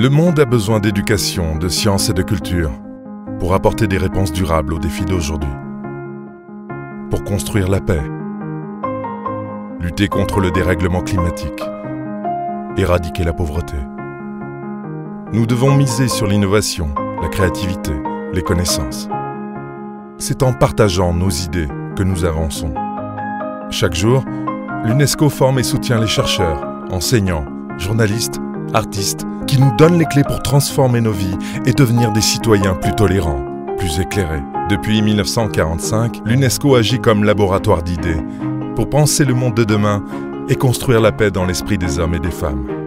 Le monde a besoin d'éducation, de science et de culture pour apporter des réponses durables aux défis d'aujourd'hui. Pour construire la paix, lutter contre le dérèglement climatique, éradiquer la pauvreté. Nous devons miser sur l'innovation, la créativité, les connaissances. C'est en partageant nos idées que nous avançons. Chaque jour, l'UNESCO forme et soutient les chercheurs, enseignants, journalistes, artistes, qui nous donnent les clés pour transformer nos vies et devenir des citoyens plus tolérants, plus éclairés. Depuis 1945, l'UNESCO agit comme laboratoire d'idées pour penser le monde de demain et construire la paix dans l'esprit des hommes et des femmes.